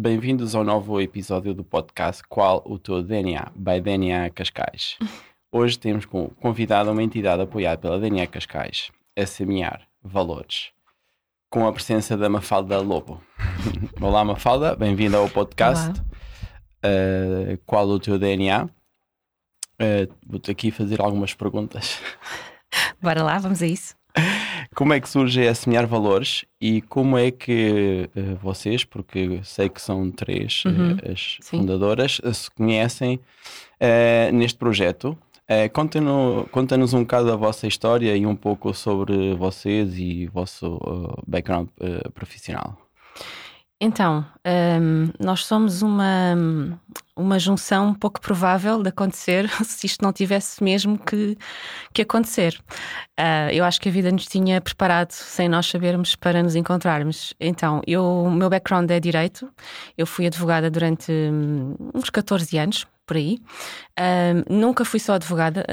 bem-vindos ao novo episódio do podcast Qual o teu DNA, by DNA Cascais. Hoje temos como convidado uma entidade apoiada pela DNA Cascais, a semear valores, com a presença da Mafalda Lobo. Olá Mafalda, bem-vinda ao podcast uh, Qual o teu DNA. Uh, Vou-te aqui fazer algumas perguntas. Bora lá, vamos a isso. Como é que surge a Semear Valores e como é que uh, vocês, porque sei que são três uhum, uh, as sim. fundadoras, uh, se conhecem neste projeto? Conta-nos conta um bocado da vossa história e um pouco sobre vocês e o vosso background profissional. Então, um, nós somos uma, uma junção pouco provável de acontecer se isto não tivesse mesmo que, que acontecer. Uh, eu acho que a vida nos tinha preparado sem nós sabermos para nos encontrarmos. Então, eu, o meu background é direito, eu fui advogada durante um, uns 14 anos, por aí. Um, nunca fui só advogada,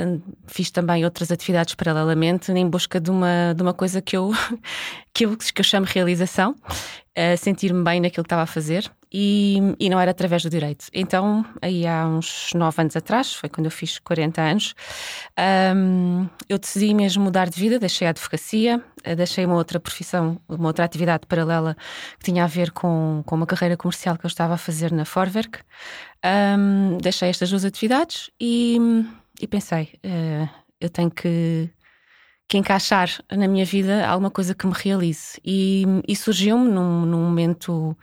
fiz também outras atividades paralelamente em busca de uma, de uma coisa que eu, que eu, que eu chamo realização, sentir-me bem naquilo que estava a fazer e, e não era através do direito. Então, aí há uns nove anos atrás, foi quando eu fiz 40 anos, um, eu decidi mesmo mudar de vida, deixei a advocacia, eh, deixei uma outra profissão, uma outra atividade paralela que tinha a ver com, com uma carreira comercial que eu estava a fazer na Forwerk. Um, deixei estas duas atividades e, e pensei, uh, eu tenho que que encaixar na minha vida alguma coisa que me realize. E, e surgiu-me num, num, momento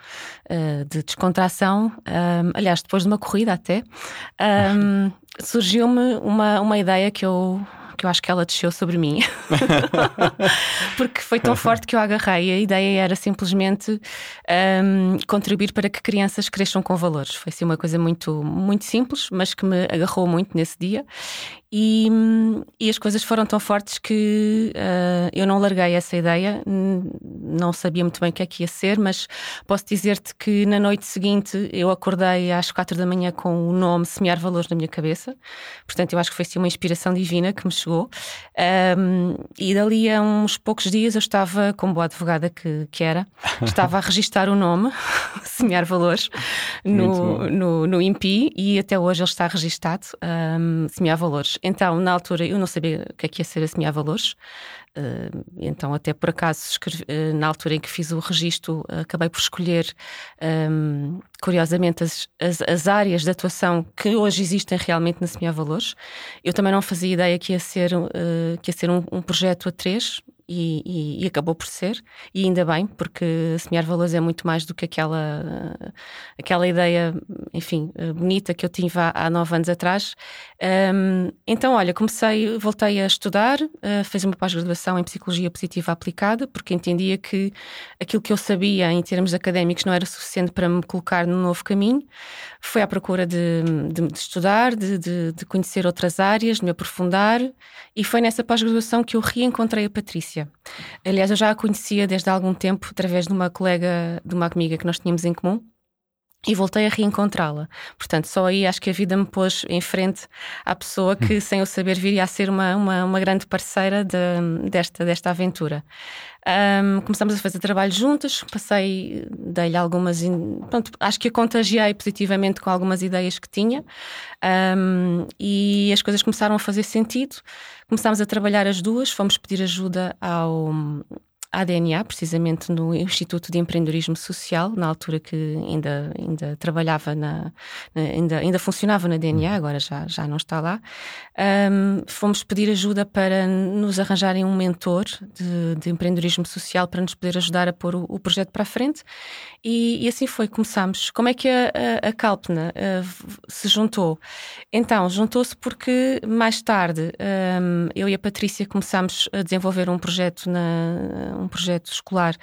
uh, de descontração, um, aliás, depois de uma corrida até, um, surgiu-me uma, uma ideia que eu que eu acho que ela desceu sobre mim. Porque foi tão forte que eu agarrei. A ideia era simplesmente um, contribuir para que crianças cresçam com valores. Foi assim uma coisa muito, muito simples, mas que me agarrou muito nesse dia. E, e, as coisas foram tão fortes que uh, eu não larguei essa ideia, não sabia muito bem o que é que ia ser, mas posso dizer-te que na noite seguinte eu acordei às quatro da manhã com o nome Semear Valores na minha cabeça. Portanto, eu acho que foi assim uma inspiração divina que me chegou. Um, e dali a uns poucos dias eu estava, como boa advogada que, que era, estava a registar o nome Semear Valores no, no, no INPI e até hoje ele está registado, um, Semear Valores. Então, na altura, eu não sabia o que é que ia ser a semear valores. Uh, então, até por acaso, escrevi, uh, na altura em que fiz o registro, uh, acabei por escolher, um, curiosamente, as, as, as, áreas de atuação que hoje existem realmente na Semear Valores. Eu também não fazia ideia que ia ser, que ia ser um, um projeto a três, e, e, e, acabou por ser, e ainda bem, porque semear valores é muito mais do que aquela, aquela ideia, enfim, bonita que eu tive há, há nove anos atrás. Um, então, olha, comecei, voltei a estudar, uh, fiz uma pós-graduação em Psicologia Positiva Aplicada, porque entendia que aquilo que eu sabia em termos académicos não era suficiente para me colocar num novo caminho. Fui à procura de, de, de estudar, de, de conhecer outras áreas, de me aprofundar, e foi nessa pós-graduação que eu reencontrei a. Patrícia. Aliás, eu já a conhecia desde há algum tempo através de uma colega, de uma amiga que nós tínhamos em comum. E voltei a reencontrá-la. Portanto, só aí acho que a vida me pôs em frente à pessoa que, hum. sem eu saber, viria a ser uma, uma, uma grande parceira de, desta, desta aventura. Um, começamos a fazer trabalho juntas, passei, dei-lhe algumas. Pronto, acho que a contagiei positivamente com algumas ideias que tinha um, e as coisas começaram a fazer sentido. Começámos a trabalhar as duas, fomos pedir ajuda ao, à DNA, precisamente no Instituto de Empreendedorismo Social, na altura que ainda, ainda trabalhava na, ainda, ainda funcionava na DNA, uhum. agora já, já não está lá. Um, fomos pedir ajuda para nos arranjarem um mentor de, de empreendedorismo social para nos poder ajudar a pôr o, o projeto para a frente. E, e, assim foi, começámos. Como é que a, a, a Calpna uh, se juntou? Então, juntou-se porque mais tarde um, eu e a Patrícia começámos a desenvolver um projeto na um projeto escolar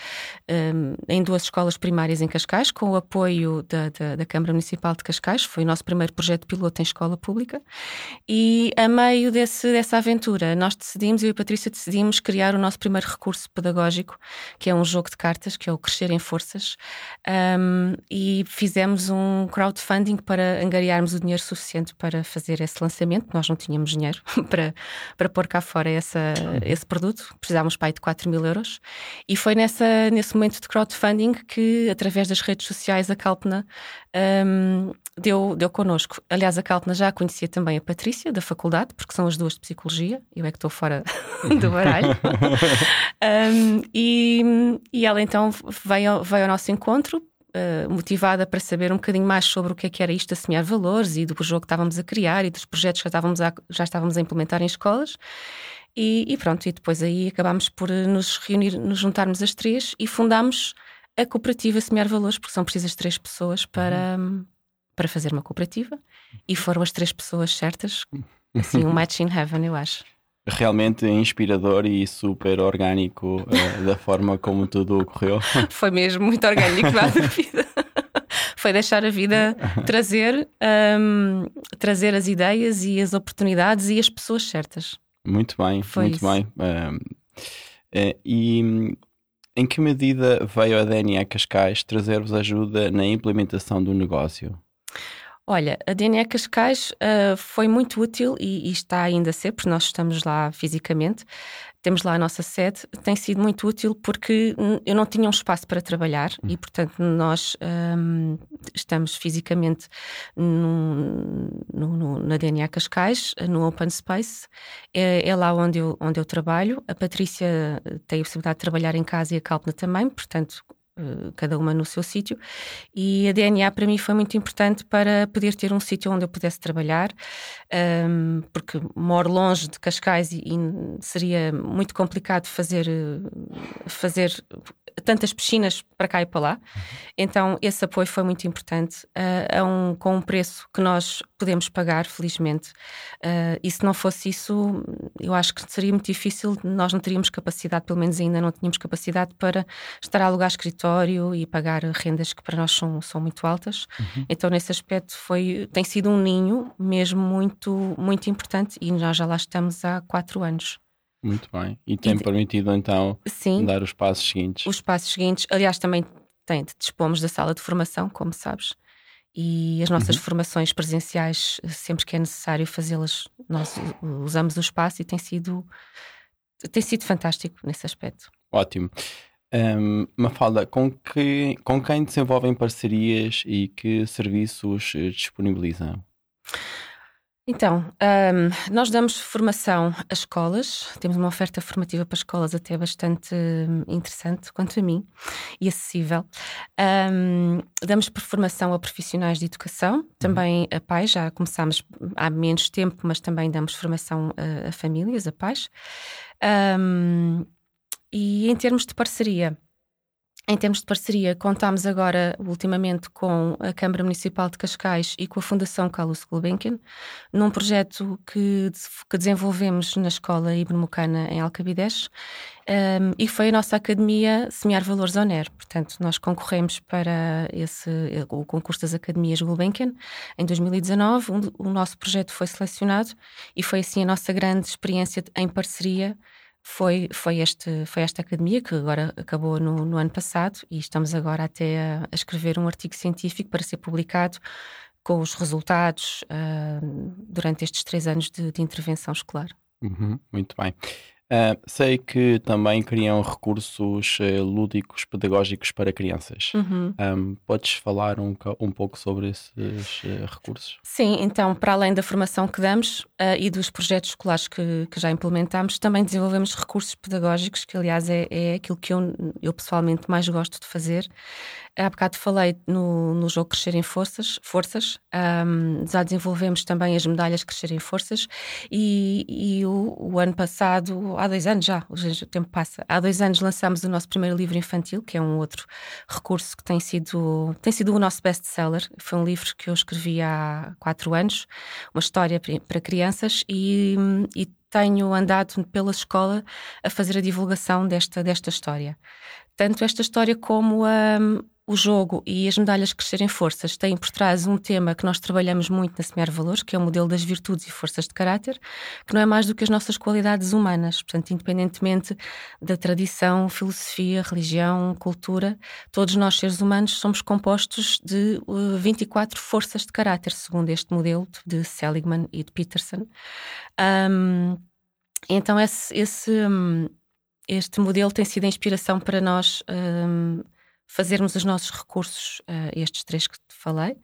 um, em duas escolas primárias em Cascais, com o apoio da, da, da, Câmara Municipal de Cascais. Foi o nosso primeiro projeto piloto em escola pública. E a meio desse, dessa aventura, nós decidimos, eu e a Patrícia decidimos criar o nosso primeiro recurso pedagógico, que é um jogo de cartas, que é o Crescer em Forças. Um, e fizemos um crowdfunding para angariarmos o dinheiro suficiente para fazer esse lançamento. Nós não tínhamos dinheiro para, para pôr cá fora essa, esse produto, precisávamos para aí de 4 mil euros. E foi nessa, nesse momento de crowdfunding que, através das redes sociais, a Calpna um, deu, deu connosco. Aliás, a Calpna já conhecia também a Patrícia, da faculdade, porque são as duas de psicologia, eu é que estou fora do baralho. um, e, e ela então veio, veio ao nosso encontro Uh, motivada para saber um bocadinho mais sobre o que é que era isto a semear valores e do jogo que estávamos a criar e dos projetos que já estávamos a, já estávamos a implementar em escolas. E, e, pronto, e depois aí acabámos por nos reunir, nos juntarmos as três e fundámos a cooperativa Semear Valores, porque são precisas três pessoas para, uhum. para fazer uma cooperativa e foram as três pessoas certas, assim, um match in heaven, eu acho. Realmente inspirador e super orgânico uh, da forma como tudo ocorreu. Foi mesmo muito orgânico, não há dúvida. Foi deixar a vida trazer, um, trazer as ideias e as oportunidades e as pessoas certas. Muito bem, Foi muito isso. bem. Uh, e em que medida veio a DNA Cascais trazer-vos ajuda na implementação do negócio? Olha, a DNA Cascais uh, foi muito útil e, e, está ainda a ser, porque nós estamos lá fisicamente, temos lá a nossa sede, tem sido muito útil porque eu não tinha um espaço para trabalhar hum. e, portanto, nós um, estamos fisicamente no, no, na DNA Cascais, no Open Space, é, é, lá onde eu, onde eu trabalho. A Patrícia tem a possibilidade de trabalhar em casa e a Calpna também, portanto, eh, cada uma no seu sítio. E a DNA para mim foi muito importante para poder ter um sítio onde eu pudesse trabalhar, um, ehm, porque moro longe de Cascais e, e, seria muito complicado fazer, fazer tantas piscinas para cá e para lá. Então, esse apoio foi muito importante, uh, um, com um preço que nós podemos pagar, felizmente. Uh, e se não fosse isso, eu acho que seria muito difícil, nós não teríamos capacidade, pelo menos ainda não tínhamos capacidade para estar a alugar escritório e pagar rendas que para nós são, são muito altas. Uhum. Então, nesse aspecto, foi, tem sido um ninho mesmo muito, muito importante e nós já lá estamos há quatro anos. Muito bem. E tem e, permitido então sim, dar os passos seguintes. Os passos seguintes. Aliás, também tem, dispomos da sala de formação, como sabes. E as nossas uhum. formações presenciais, sempre que é necessário fazê-las, nós usamos o espaço e tem sido, tem sido fantástico nesse aspecto. Ótimo. Um, Mafalda, com, que, com quem desenvolvem parcerias e que serviços eh, disponibilizam? Então, um, nós damos formação a escolas, temos uma oferta formativa para escolas até bastante hum, interessante, quanto a mim, e acessível. Um, damos formação a profissionais de educação, uhum. também a pais, já começámos há menos tempo, mas também damos formação a, a famílias, a pais. Um, e em termos de parceria, em termos de parceria, contámos agora, ultimamente, com a Câmara Municipal de Cascais e com a Fundação Carlos Gulbenkian, num projeto que, que desenvolvemos na Escola Ibn Mucana, em Alcabidez, um, e foi a nossa academia Semear Valores Oner. Portanto, nós concorremos para esse, o concurso das Academias Gulbenkian em 2019. Um, o nosso projeto foi selecionado e foi assim a nossa grande experiência em parceria foi, foi, este, foi esta academia que agora acabou no, no ano passado e estamos agora até a, a, escrever um artigo científico para ser publicado com os resultados uh, durante estes três anos de, de intervenção escolar. Uhum, muito bem. Uh, sei que também criam recursos uh, lúdicos pedagógicos para crianças. Uhum. Um, podes falar um, um pouco sobre esses uh, recursos? Sim, então, para além da formação que damos e dos projetos escolares que, que, já implementamos, também desenvolvemos recursos pedagógicos, que aliás é, é aquilo que eu, eu pessoalmente mais gosto de fazer. Há bocado falei no, no jogo Crescer em Forças, forças um, já desenvolvemos também as medalhas Crescer em Forças e, e o, o, ano passado, há dois anos já, o tempo passa, há dois anos lançámos o nosso primeiro livro infantil, que é um outro recurso que tem sido, tem sido o nosso best-seller. Foi um livro que eu escrevi há quatro anos, uma história para crianças e, e tenho andado pela escola a fazer a divulgação desta, desta história. Tanto esta história como a, o jogo e as medalhas crescerem forças têm por trás um tema que nós trabalhamos muito na Semear Valores, que é o modelo das virtudes e forças de caráter, que não é mais do que as nossas qualidades humanas. Portanto, independentemente da tradição, filosofia, religião, cultura, todos nós, seres humanos, somos compostos de 24 uh, forças de caráter, segundo este modelo de Seligman e de Peterson. Um, então, esse, esse, este modelo tem sido a inspiração para nós um, fazermos os nossos recursos, uh, estes três que te falei.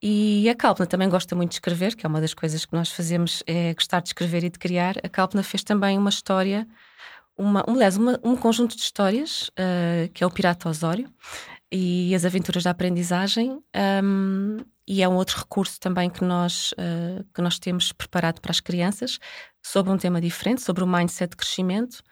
E a Calpna também gosta muito de escrever, que é uma das coisas que nós fazemos, é gostar de escrever e de criar. A Calpna fez também uma história, uma, aliás, uma, um conjunto de histórias, uh, que é o Pirata Osório e as Aventuras da Aprendizagem. Um, e é um outro recurso também que nós, uh, que nós temos preparado para as crianças, sobre um tema diferente, sobre o mindset de crescimento.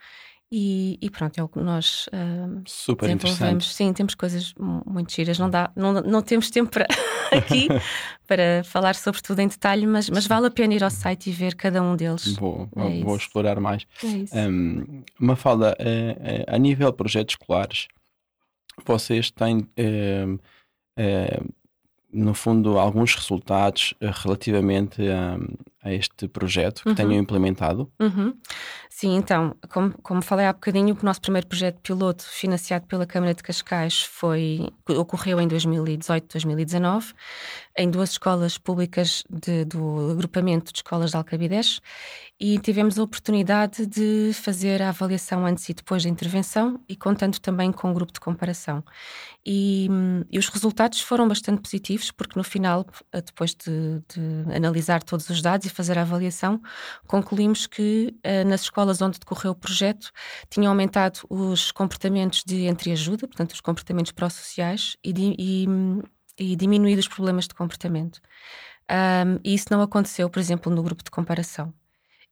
E, e, pronto, é o que nós uh, Super interessante. Sim, temos coisas muito giras. Não, dá, não, não temos tempo para, aqui para falar sobre tudo em detalhe, mas, mas vale a pena ir ao site e ver cada um deles. Vou, é vou explorar mais. É um, uma fala uh, a nível de projetos escolares, vocês têm. Uh, no fundo, alguns resultados eh, relativamente a, a este projeto que uhum. tenham implementado? Uhum. Sim, então, como, como falei há bocadinho, o nosso primeiro projeto piloto, financiado pela Câmara de Cascais, foi, ocorreu em 2018, 2019, em duas escolas públicas de, do agrupamento de escolas de Alcabidez e tivemos a oportunidade de fazer a avaliação antes e depois da intervenção e contando também com um grupo de comparação. E, e os resultados foram bastante positivos, porque no final, eh, depois de, de, analisar todos os dados e fazer a avaliação, concluímos que uh, nas escolas onde decorreu o projeto tinham aumentado os comportamentos de entreajuda, portanto, os comportamentos pró-sociais, e, e, e diminuído os problemas de comportamento. Um, e isso não aconteceu, por exemplo, no grupo de comparação.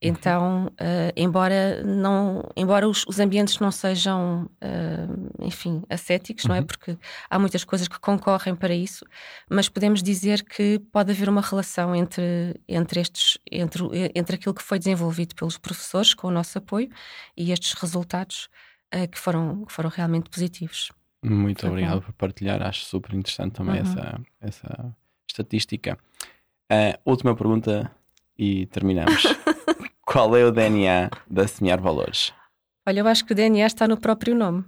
Uhum. Então, uh, embora não, embora os, os ambientes não sejam, uh, enfim, ascéticos, uhum. não é? Uhum. Porque há muitas coisas que concorrem para isso, mas podemos dizer que pode haver uma relação entre, entre estes, entre, entre aquilo que foi desenvolvido pelos professores com o nosso apoio e estes resultados uh, que, foram, que foram realmente positivos. Muito foi obrigado bom. por partilhar, acho super interessante também uhum. essa, essa estatística. última pergunta e terminamos. Qual é o DNA da Semear Valores? Olha, eu acho que o DNA está no próprio nome.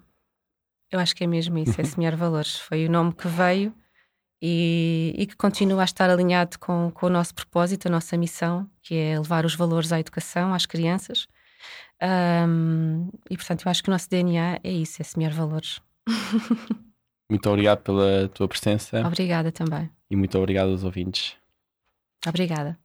Eu acho que é mesmo isso, é Semear Valores. Foi o nome que veio e, e, que continua a estar alinhado com, com, o nosso propósito, a nossa missão, que é levar os valores à educação, às crianças. Um, e portanto, eu acho que o nosso DNA é isso, é semear valores. Muito obrigado pela tua presença. Obrigada também. E muito obrigado aos ouvintes. Obrigada.